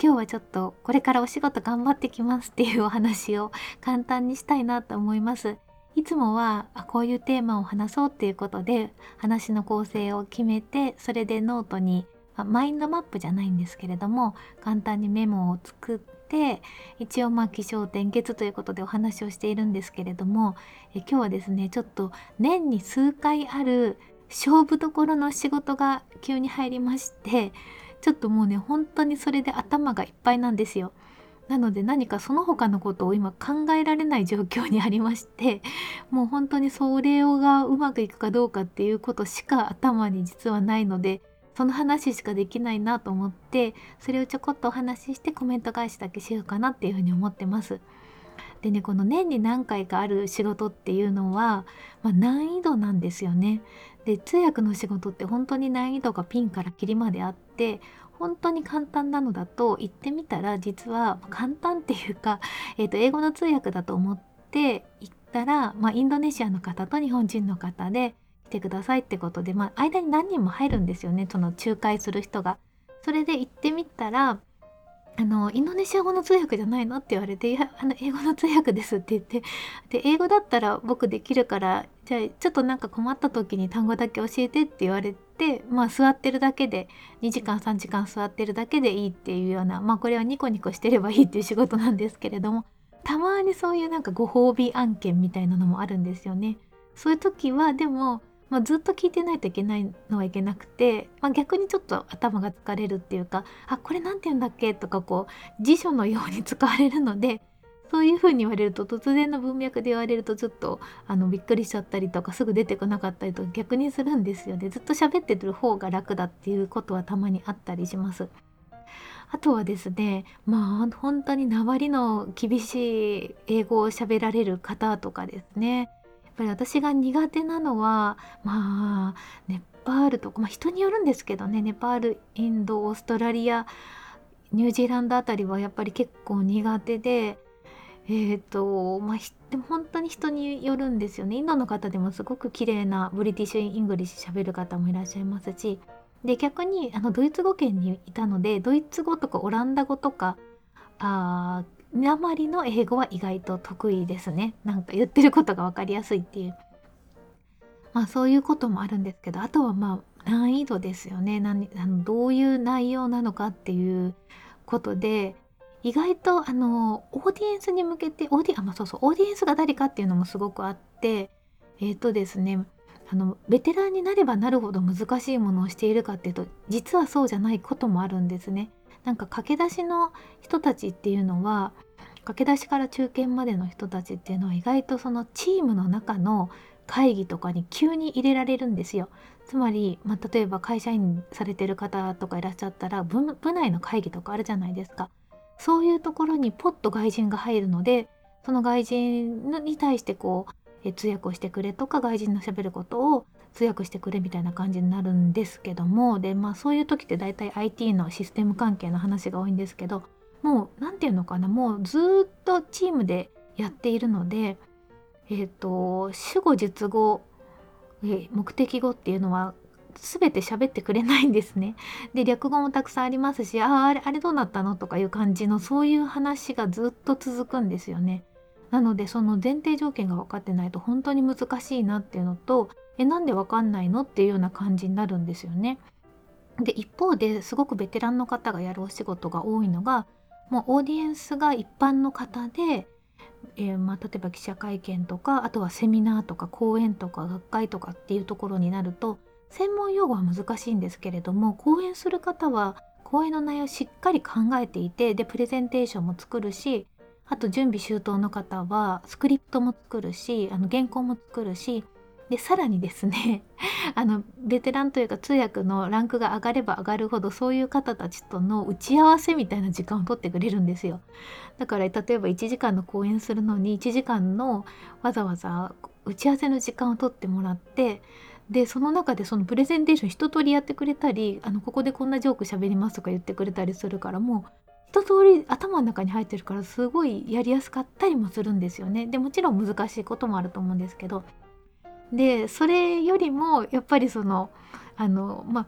今日はちょっとこれからお仕事頑張ってきますっていうお話を簡単にしたいなと思います。いつもはこういうテーマを話そうっていうことで話の構成を決めてそれでノートに、まあマインドマップじゃないんですけれども簡単にメモを作って一応まあ起承転結ということでお話をしているんですけれどもえ今日はですねちょっと年に数回ある勝負どころの仕事が急に入りましてちょっともうね本当にそれで頭がいっぱいなんですよ。なので何かその他のことを今考えられない状況にありまして もう本当にそれをがうまくいくかどうかっていうことしか頭に実はないのでその話しかできないなと思ってそれをちょこっとお話ししてコメント返しだけしようかなっていうふうに思ってます。でねこの年に何回かある仕事っていうのは、まあ、難易度なんですよね。で通訳の仕事って本当に難易度がピンからキリまであって本当に簡単なのだと言ってみたら実は簡単っていうか、えー、と英語の通訳だと思って行ったら、まあ、インドネシアの方と日本人の方で来てくださいってことで、まあ、間に何人も入るんですよねその仲介する人が。それで行ってみたらあの、インドネシア語の通訳じゃないのって言われて、いや、あの、英語の通訳ですって言って、で、英語だったら僕できるから、じゃあ、ちょっとなんか困った時に単語だけ教えてって言われて、まあ、座ってるだけで、2時間、3時間座ってるだけでいいっていうような、まあ、これはニコニコしてればいいっていう仕事なんですけれども、たまにそういうなんかご褒美案件みたいなのもあるんですよね。そういう時は、でも、まあ、ずっと聞いてないといけないのはいけなくて、まあ、逆にちょっと頭が疲れるっていうかあこれ何て言うんだっけとかこう辞書のように使われるのでそういうふうに言われると突然の文脈で言われるとちょっとあのびっくりしちゃったりとかすぐ出てこなかったりとか逆にするんですよね。ずっと喋ってる方が楽だっていうことはたまにあったりします。あとはですねまあ本当にりの厳しい英語を喋られる方とかですね。やっぱり私が苦手なのはまあネパールとか、まあ、人によるんですけどね。ネパールインドオーストラリアニュージーランドあたりはやっぱり結構苦手でえーとまあ、でも本当に人によるんですよね。インドの方でもすごく綺麗な British English 喋る方もいらっしゃいますし。で逆にあのドイツ語圏にいたのでドイツ語とかオランダ語とか訛りの英語は意外と得意ですね。なんか言ってることが分かりやすいっていう。まあそういうこともあるんですけどあとはまあ難易度ですよね。何あのどういう内容なのかっていうことで意外とあのオーディエンスに向けてオーディあ、まあ、そうそうオーディエンスが誰かっていうのもすごくあってえっ、ー、とですねあのベテランになればなるほど難しいものをしているかっていうと実はそうじゃないこともあるんですね。なんか駆け出しの人たちっていうのは駆け出しから中堅までの人たちっていうのは意外とそのチームの中の会議とかに急に入れられるんですよ。つまり、まあ、例えば会社員されてる方とかいらっしゃったら部部内の会議とかあるじゃないですか。そういうところにポッと外人が入るのでその外人に対してこうえ通訳をしてくれとか外人のしゃべることを通訳してくれみたいな感じになるんですけどもでまあそういう時って大体 IT のシステム関係の話が多いんですけどもう何て言うのかなもうずっとチームでやっているのでえっ、ー、と主語述語、目的語っていうのは全て喋ってくれないんですね。で略語もたくさんありますし「あああれあれどうなったの?」とかいう感じのそういう話がずっと続くんですよね。なのでその前提条件が分かってないと本当に難しいなっていうのとえなんで分かんないのっていうような感じになるんですよね。で一方ですごくベテランの方がやるお仕事が多いのがもうオーディエンスが一般の方で、えー、まあ、例えば記者会見とかあとはセミナーとか講演とか学会とかっていうところになると専門用語は難しいんですけれども講演する方は講演の内容をしっかり考えていてでプレゼンテーションも作るしあと準備周到の方はスクリプトも作るしあの原稿も作るしでさらにですね あのベテランというか通訳のランクが上がれば上がるほどそういう方たちとの打ち合わせみたいな時間を取ってくれるんですよ。だから例えば1時間の講演するのに1時間のわざわざ打ち合わせの時間を取ってもらってでその中でそのプレゼンテーション一通りやってくれたりあのここでこんなジョーク喋りますとか言ってくれたりするからもう一通り頭の中に入ってるからすごいやりやすかったりもするんですよね。でもちろん難しいこともあると思うんですけどでそれよりもやっぱりそのあのまあ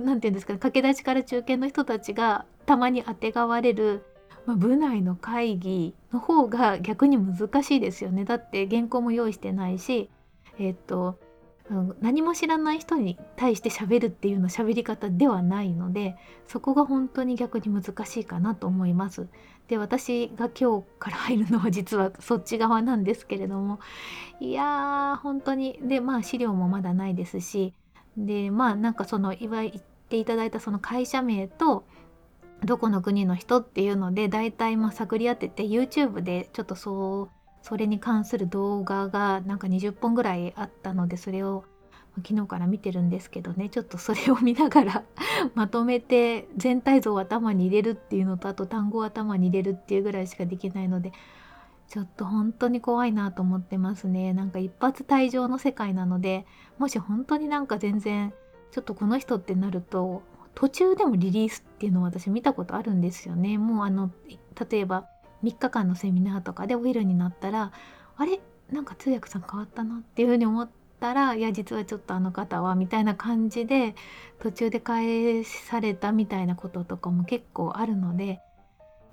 何て言うんですかね駆け出しから中堅の人たちがたまにあてがわれる、まあ、部内の会議の方が逆に難しいですよねだって原稿も用意してないしえっ、と何も知らない人に対して喋るっていうの喋り方ではないのでそこが本当に逆に難しいかなと思います。で私が今日から入るのは実はそっち側なんですけれどもいやー本当にでまあ資料もまだないですしでまあなんかその言っていただいたその会社名とどこの国の人っていうので大体まあ探り当てて YouTube でちょっとそうそれに関する動画がなんか20本ぐらいあったのでそれを昨日から見てるんですけどねちょっとそれを見ながら まとめて全体像を頭に入れるっていうのとあと単語を頭に入れるっていうぐらいしかできないのでちょっと本当に怖いなと思ってますね。なんか一発退場の世界なのでもし本当になんか全然ちょっとこの人ってなると途中でもリリースっていうのを私見たことあるんですよね。もうあの例えば3日間のセミナーとかでオイルになったらあれ？なんか通訳さん変わったなっていうふうに思ったらいや実はちょっとあの方はみたいな感じで途中で返されたみたいなこととかも結構あるので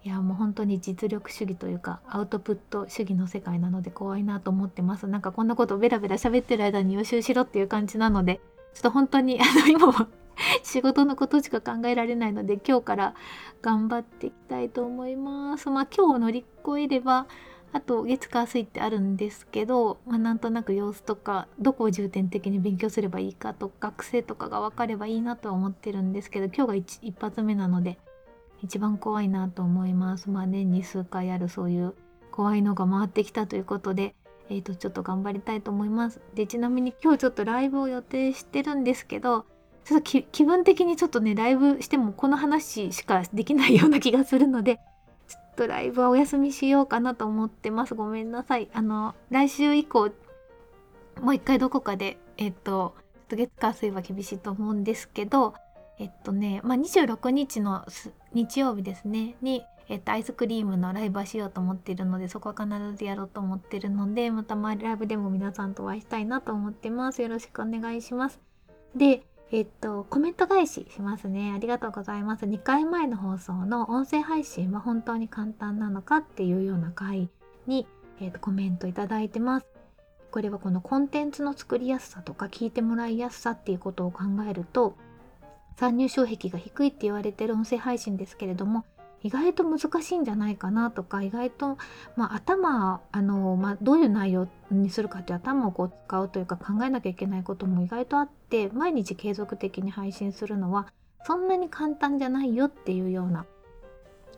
いやもう本当に実力主義というかアウトプット主義の世界なので怖いなと思ってます。なんかこんなことベラベラ喋ってる間に予習しろっていう感じなのでちょっと本当にあの今も 仕事のことしか考えられないので今日から頑張っていきたいと思います。まあ今日乗り越えればあと月火水ってあるんですけど、まあ、なんとなく様子とかどこを重点的に勉強すればいいかと学生とかが分かればいいなとは思ってるんですけど今日が一発目なので一番怖いなと思います。まあ年に数回あるそういう怖いのが回ってきたということで、えー、とちょっと頑張りたいと思います。でちなみに今日ちょっとライブを予定してるんですけどちょっと気分的にちょっとねライブしてもこの話しかできないような気がするのでちょっとライブはお休みしようかなと思ってます。ごめんなさい。あの来週以降もう一回どこかでえっと月火水は厳しいと思うんですけどえっとねまあ26日の日曜日ですね。にえっと、アイスクリームのライブはしようと思っているのでそこは必ずやろうと思ってるのでまたライブでも皆さんとお会いしたいなと思ってます。よろしくお願いします。でえっと、コメント返ししますね。ありがとうございます。2回前の放送の音声配信は本当に簡単なのかっていうような回に、えっと、コメントいただいてます。これはこのコンテンツの作りやすさとか聞いてもらいやすさっていうことを考えると、参入障壁が低いって言われてる音声配信ですけれども、意外と難しいんじゃないかなとか意外と、まあ、頭あの、まあ、どういう内容にするかって頭をこう使うというか考えなきゃいけないことも意外とあって毎日継続的に配信するのはそんなに簡単じゃないよっていうような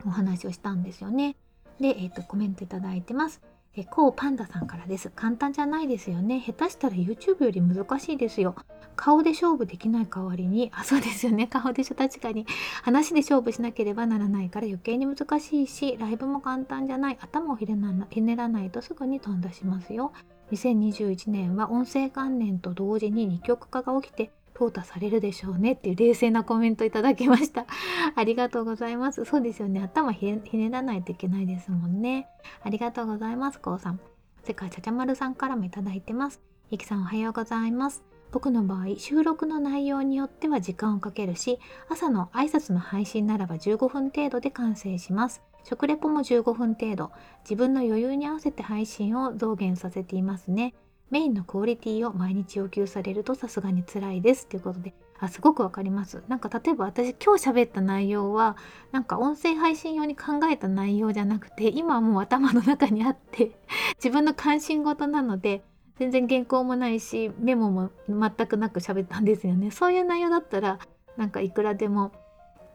お話をしたんですよね。で、えーと、コメントいただいてます。えコウパンダさんからです。簡単じゃないですよね。下手したら YouTube より難しいですよ。顔で勝負できない代わりに、あ、そうですよね。顔でしょ。確かに。話で勝負しなければならないから余計に難しいし、ライブも簡単じゃない。頭をひねらないとすぐに飛んだしますよ。2021年は音声関連と同時に二極化が起きて淘汰されるでしょうねっていう冷静なコメントいただきました。ありがとうございます。そうですよね。頭ひねらないといけないですもんね。ありがとうございます、こうさん。世界ちゃちゃまるさんからもいただいてます。ゆきさんおはようございます。僕の場合、収録の内容によっては時間をかけるし、朝の挨拶の配信ならば15分程度で完成します。食レポも15分程度。自分の余裕に合わせて配信を増減させていますね。メインのクオリティを毎日要求されるとさすがに辛いですということであすごくわかります。なんか例えば私今日喋った内容はなんか音声配信用に考えた内容じゃなくて今はもう頭の中にあって自分の関心事なので全然原稿もないしメモも全くなく喋ったんですよね。そういう内容だったらなんかいくらでも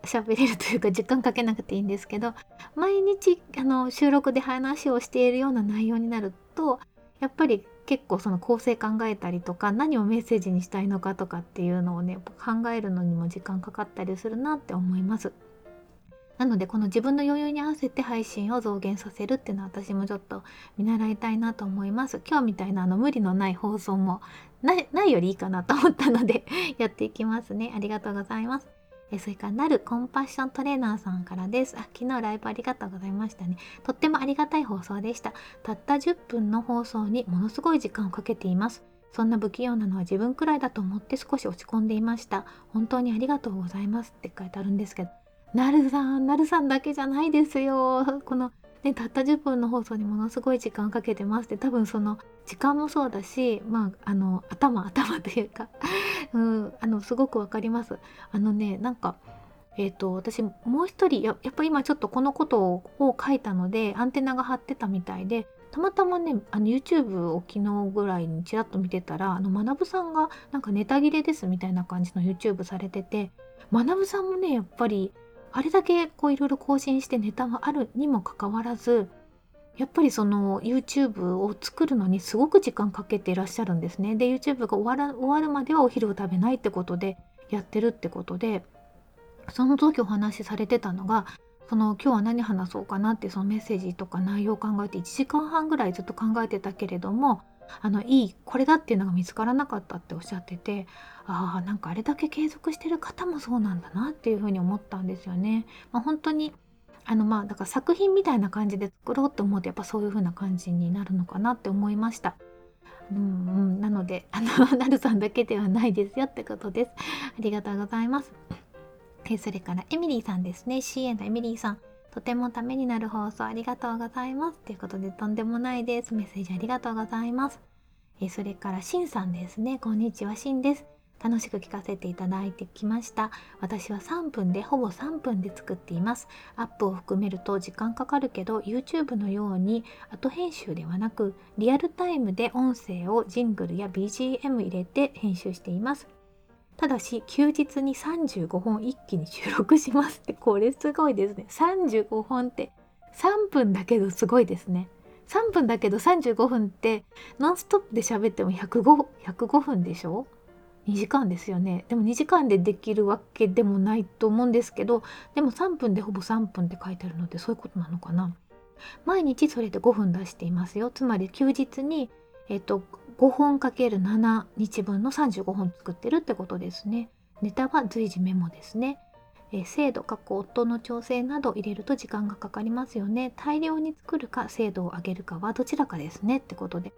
喋れるというか時間かけなくていいんですけど毎日あの収録で話をしているような内容になるとやっぱり結構その構成考えたりとか何をメッセージにしたいのかとかっていうのをね考えるのにも時間かかったりするなって思います。なのでこの自分の余裕に合わせて配信を増減させるっていうのは私もちょっと見習いたいなと思います。今日みたいなあの無理のない放送もないよりいいかなと思ったので やっていきますね。ありがとうございます。えそれからなるコンパッショントレーナーさんからです。あ、昨日ライブありがとうございましたね。とってもありがたい放送でした。たった10分の放送にものすごい時間をかけています。そんな不器用なのは自分くらいだと思って少し落ち込んでいました。本当にありがとうございますって書いてあるんですけど、なるさん、なるさんだけじゃないですよ。この、ね、たった10分の放送にものすごい時間をかけてますって多分その時間もそうだし、まあ、あの頭頭というかうん、あのすごくわかります。あのねなんかえーと、私もう一人ややっぱ今ちょっとこのことを書いたのでアンテナが張ってたみたいでたまたまねあの YouTube を昨日ぐらいにちらっと見てたらあの学さんがなんかネタ切れですみたいな感じの YouTube されてて学さんもねやっぱりあれだけこういろいろ更新してネタがあるにもかかわらずやっぱりその YouTube を作るのにすごく時間かけていらっしゃるんですね。で YouTube が終わら終わるまではお昼を食べないってことでやってるってことでその時お話しされてたのがその今日は何話そうかなってそのメッセージとか内容を考えて1時間半ぐらいずっと考えてたけれどもあのいいこれだっていうのが見つからなかったっておっしゃっててああなんかあれだけ継続してる方もそうなんだなっていうふうに思ったんですよね。まあ、本当にあのまあだから作品みたいな感じで作ろうと思うとやっぱそういう風な感じになるのかなって思いました。うんうん、なのであの なるさんだけではないですよってことです。ありがとうございます。えそれからエミリーさんですね CA のエミリーさん。とてもためになる放送ありがとうございます。ということでとんでもないです。メッセージありがとうございます。えそれからシンさんですね。こんにちは、シンです。楽しく聞かせていただいてきました。私は3分でほぼ3分で作っています。アップを含めると時間かかるけど YouTube のように後編集ではなくリアルタイムで音声をジングルや BGM 入れて編集しています。ただし休日に35本一気に収録します。ってこれすごいですね。35本って3分だけどすごいですね。3分だけど35分ってノンストップで喋っても 105, 105分でしょ？2時間ですよね。でも2時間でできるわけでもないと思うんですけどでも3分でほぼ3分って書いてあるのでそういうことなのかな。毎日それで5分出していますよ。つまり休日にえっと5本かける7日分の35本作ってるってことですね。ネタは随時メモですね。精度過去夫の調整など入れると時間がかかりますよね。大量に作るか精度を上げるかはどちらかですねってことで。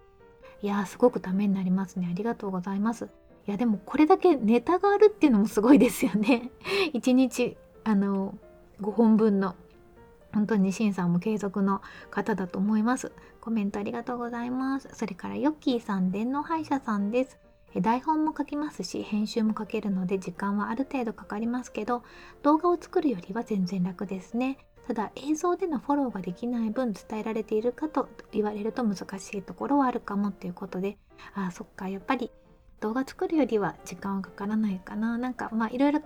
いやーすごくためになりますね。ありがとうございます。いやでもこれだけネタがあるっていうのもすごいですよね。1日あの5本分の本当にシンさんも継続の方だと思います。コメントありがとうございます。それからヨッキーさん、電脳歯医者さんです。台本も書きますし編集も書けるので時間はある程度かかりますけど動画を作るよりは全然楽ですねただ映像でのフォローができない分伝えられているかと言われると難しいところはあるかもっていうことであそっかやっぱり動画作るよりは時間はかからないかな。なんかまあいろいろ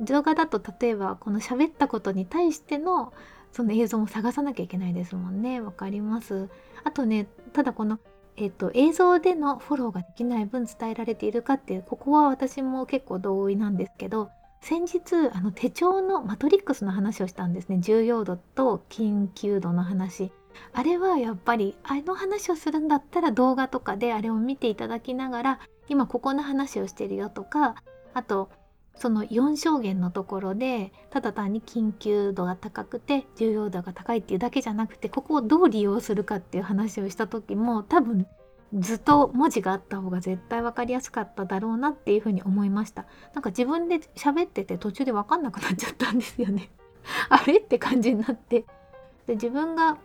動画だと例えばこの喋ったことに対してのその映像も探さなきゃいけないですもんね。わかります。あとねただこのえっと、映像でのフォローができない分伝えられているかっていうここは私も結構同意なんですけど先日あの手帳のマトリックスの話をしたんですね。重要度と緊急度の話。あれはやっぱりあの話をするんだったら動画とかであれを見ていただきながら今ここの話をしてるよとかあとその4証言のところでただ単に緊急度が高くて重要度が高いっていうだけじゃなくてここをどう利用するかっていう話をした時も多分ずっと文字があった方が絶対分かりやすかっただろうなっていうふうに思いました。なんか自分で喋ってて途中で分かんなくなっちゃったんですよね。あれ？って感じになって。で自分が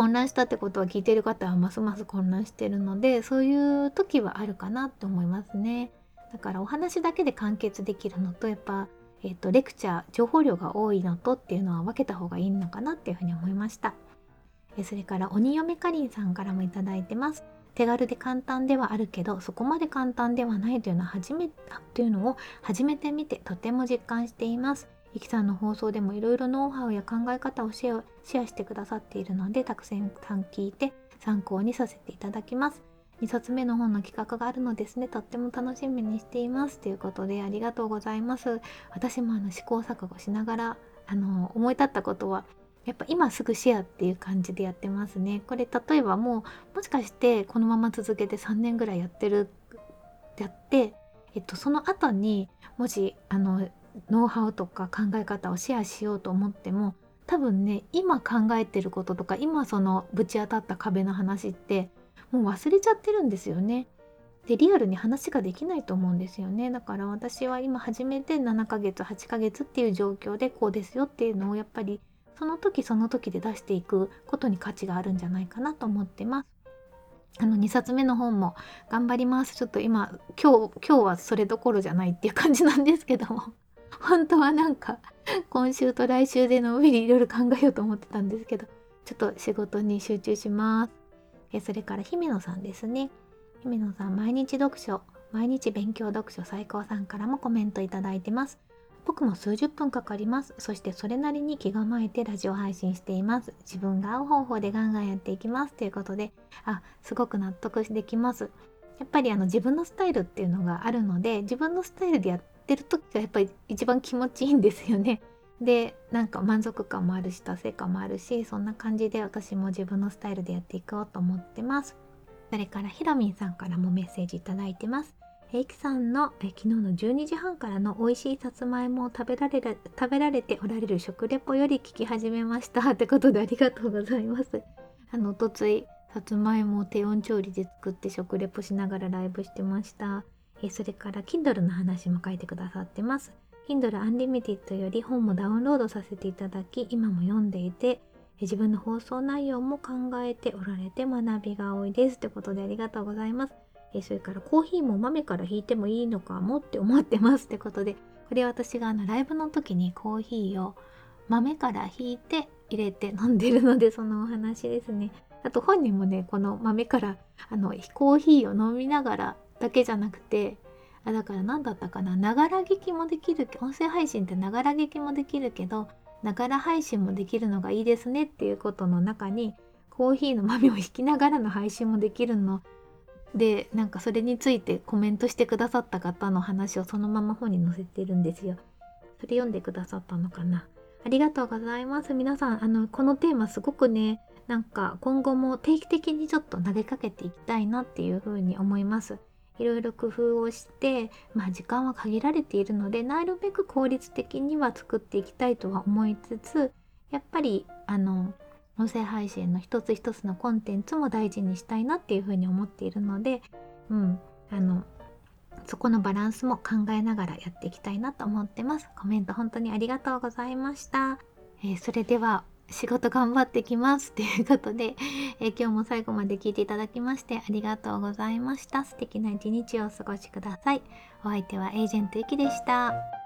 混乱したってことは聞いてる方はますます混乱してるのでそういう時はあるかなって思いますね。だからお話だけで完結できるのとやっぱ、えーと、レクチャー情報量が多いのとっていうのは分けた方がいいのかなっていうふうに思いました。えそれから鬼嫁かりんさんからも頂いてます。手軽で簡単ではあるけどそこまで簡単ではないというのは初めというのを初めて見てとても実感しています。ゆきさんの放送でもいろいろノウハウや考え方をシェアシェアしてくださっているのでたくさん聞いて参考にさせていただきます。2冊目の本の企画があるのですね。とっても楽しみにしています。ということでありがとうございます。私もあの試行錯誤しながらあの思い立ったことはやっぱ今すぐシェアっていう感じでやってますね。これ例えばもうもしかしてこのまま続けて3年ぐらいやってるやってえっとその後にもしあのノウハウとか考え方をシェアしようと思っても多分ね今考えてることとか今そのぶち当たった壁の話ってもう忘れちゃってるんですよね。でリアルに話ができないと思うんですよねだから私は今初めて7ヶ月8ヶ月っていう状況でこうですよっていうのをやっぱりその時その時で出していくことに価値があるんじゃないかなと思ってます。あの2冊目の本も頑張ります。ちょっと今今日今日はそれどころじゃないっていう感じなんですけども本当はなんか今週と来週でのんびりいろいろ考えようと思ってたんですけどちょっと仕事に集中します。えそれから姫野さんですね。姫野さん毎日読書毎日勉強読書最高さんからもコメントいただいてます。僕も数十分かかります。そしてそれなりに気構えてラジオ配信しています。自分が合う方法でガンガンやっていきます。ということで、あ、すごく納得できます。やっぱりあの自分のスタイルっていうのがあるので、自分のスタイルでやってる時がやっぱり一番気持ちいいんですよね。で、なんか満足感もあるし、達成感もあるし、そんな感じで私も自分のスタイルでやっていこうと思ってます。それからひろみんさんからもメッセージいただいてます。えいきさんのえ昨日の12時半からの美味しいさつまいもを食べられる食べられておられる食レポより聞き始めました ってことでありがとうございます。あのおとついさつまいもを低温調理で作って食レポしながらライブしてました。えそれから Kindle の話も書いてくださってます。Kindle Unlimited より本もダウンロードさせていただき今も読んでいて自分の放送内容も考えておられて学びが多いです。ということでありがとうございます。えそれからコーヒーも豆から引いてもいいのかもって思ってますってことでこれ私があのライブの時にコーヒーを豆から引いて入れて飲んでるのでそのお話ですねあと本人もねこの豆からあのコーヒーを飲みながらだけじゃなくてあだから何だったかなながら聞きもできる音声配信ってながら聞きもできるけどながら配信もできるのがいいですねっていうことの中にコーヒーの豆を引きながらの配信もできるのでなんかそれについてコメントしてくださった方の話をそのまま本に載せてるんですよ。それ読んでくださったのかな。ありがとうございます。皆さん、あの、このテーマすごくね、なんか今後も定期的にちょっと投げかけていきたいなっていうふうに思います。いろいろ工夫をして、まあ時間は限られているので、なるべく効率的には作っていきたいとは思いつつ、やっぱり、あの、音声配信の一つ一つのコンテンツも大事にしたいなっていうふうに思っているので、うん、あのそこのバランスも考えながらやっていきたいなと思ってます。コメント本当にありがとうございました。えー、それでは仕事頑張ってきますということで、えー、今日も最後まで聞いていただきましてありがとうございました。素敵な一日をお過ごしください。お相手はエージェントゆきでした。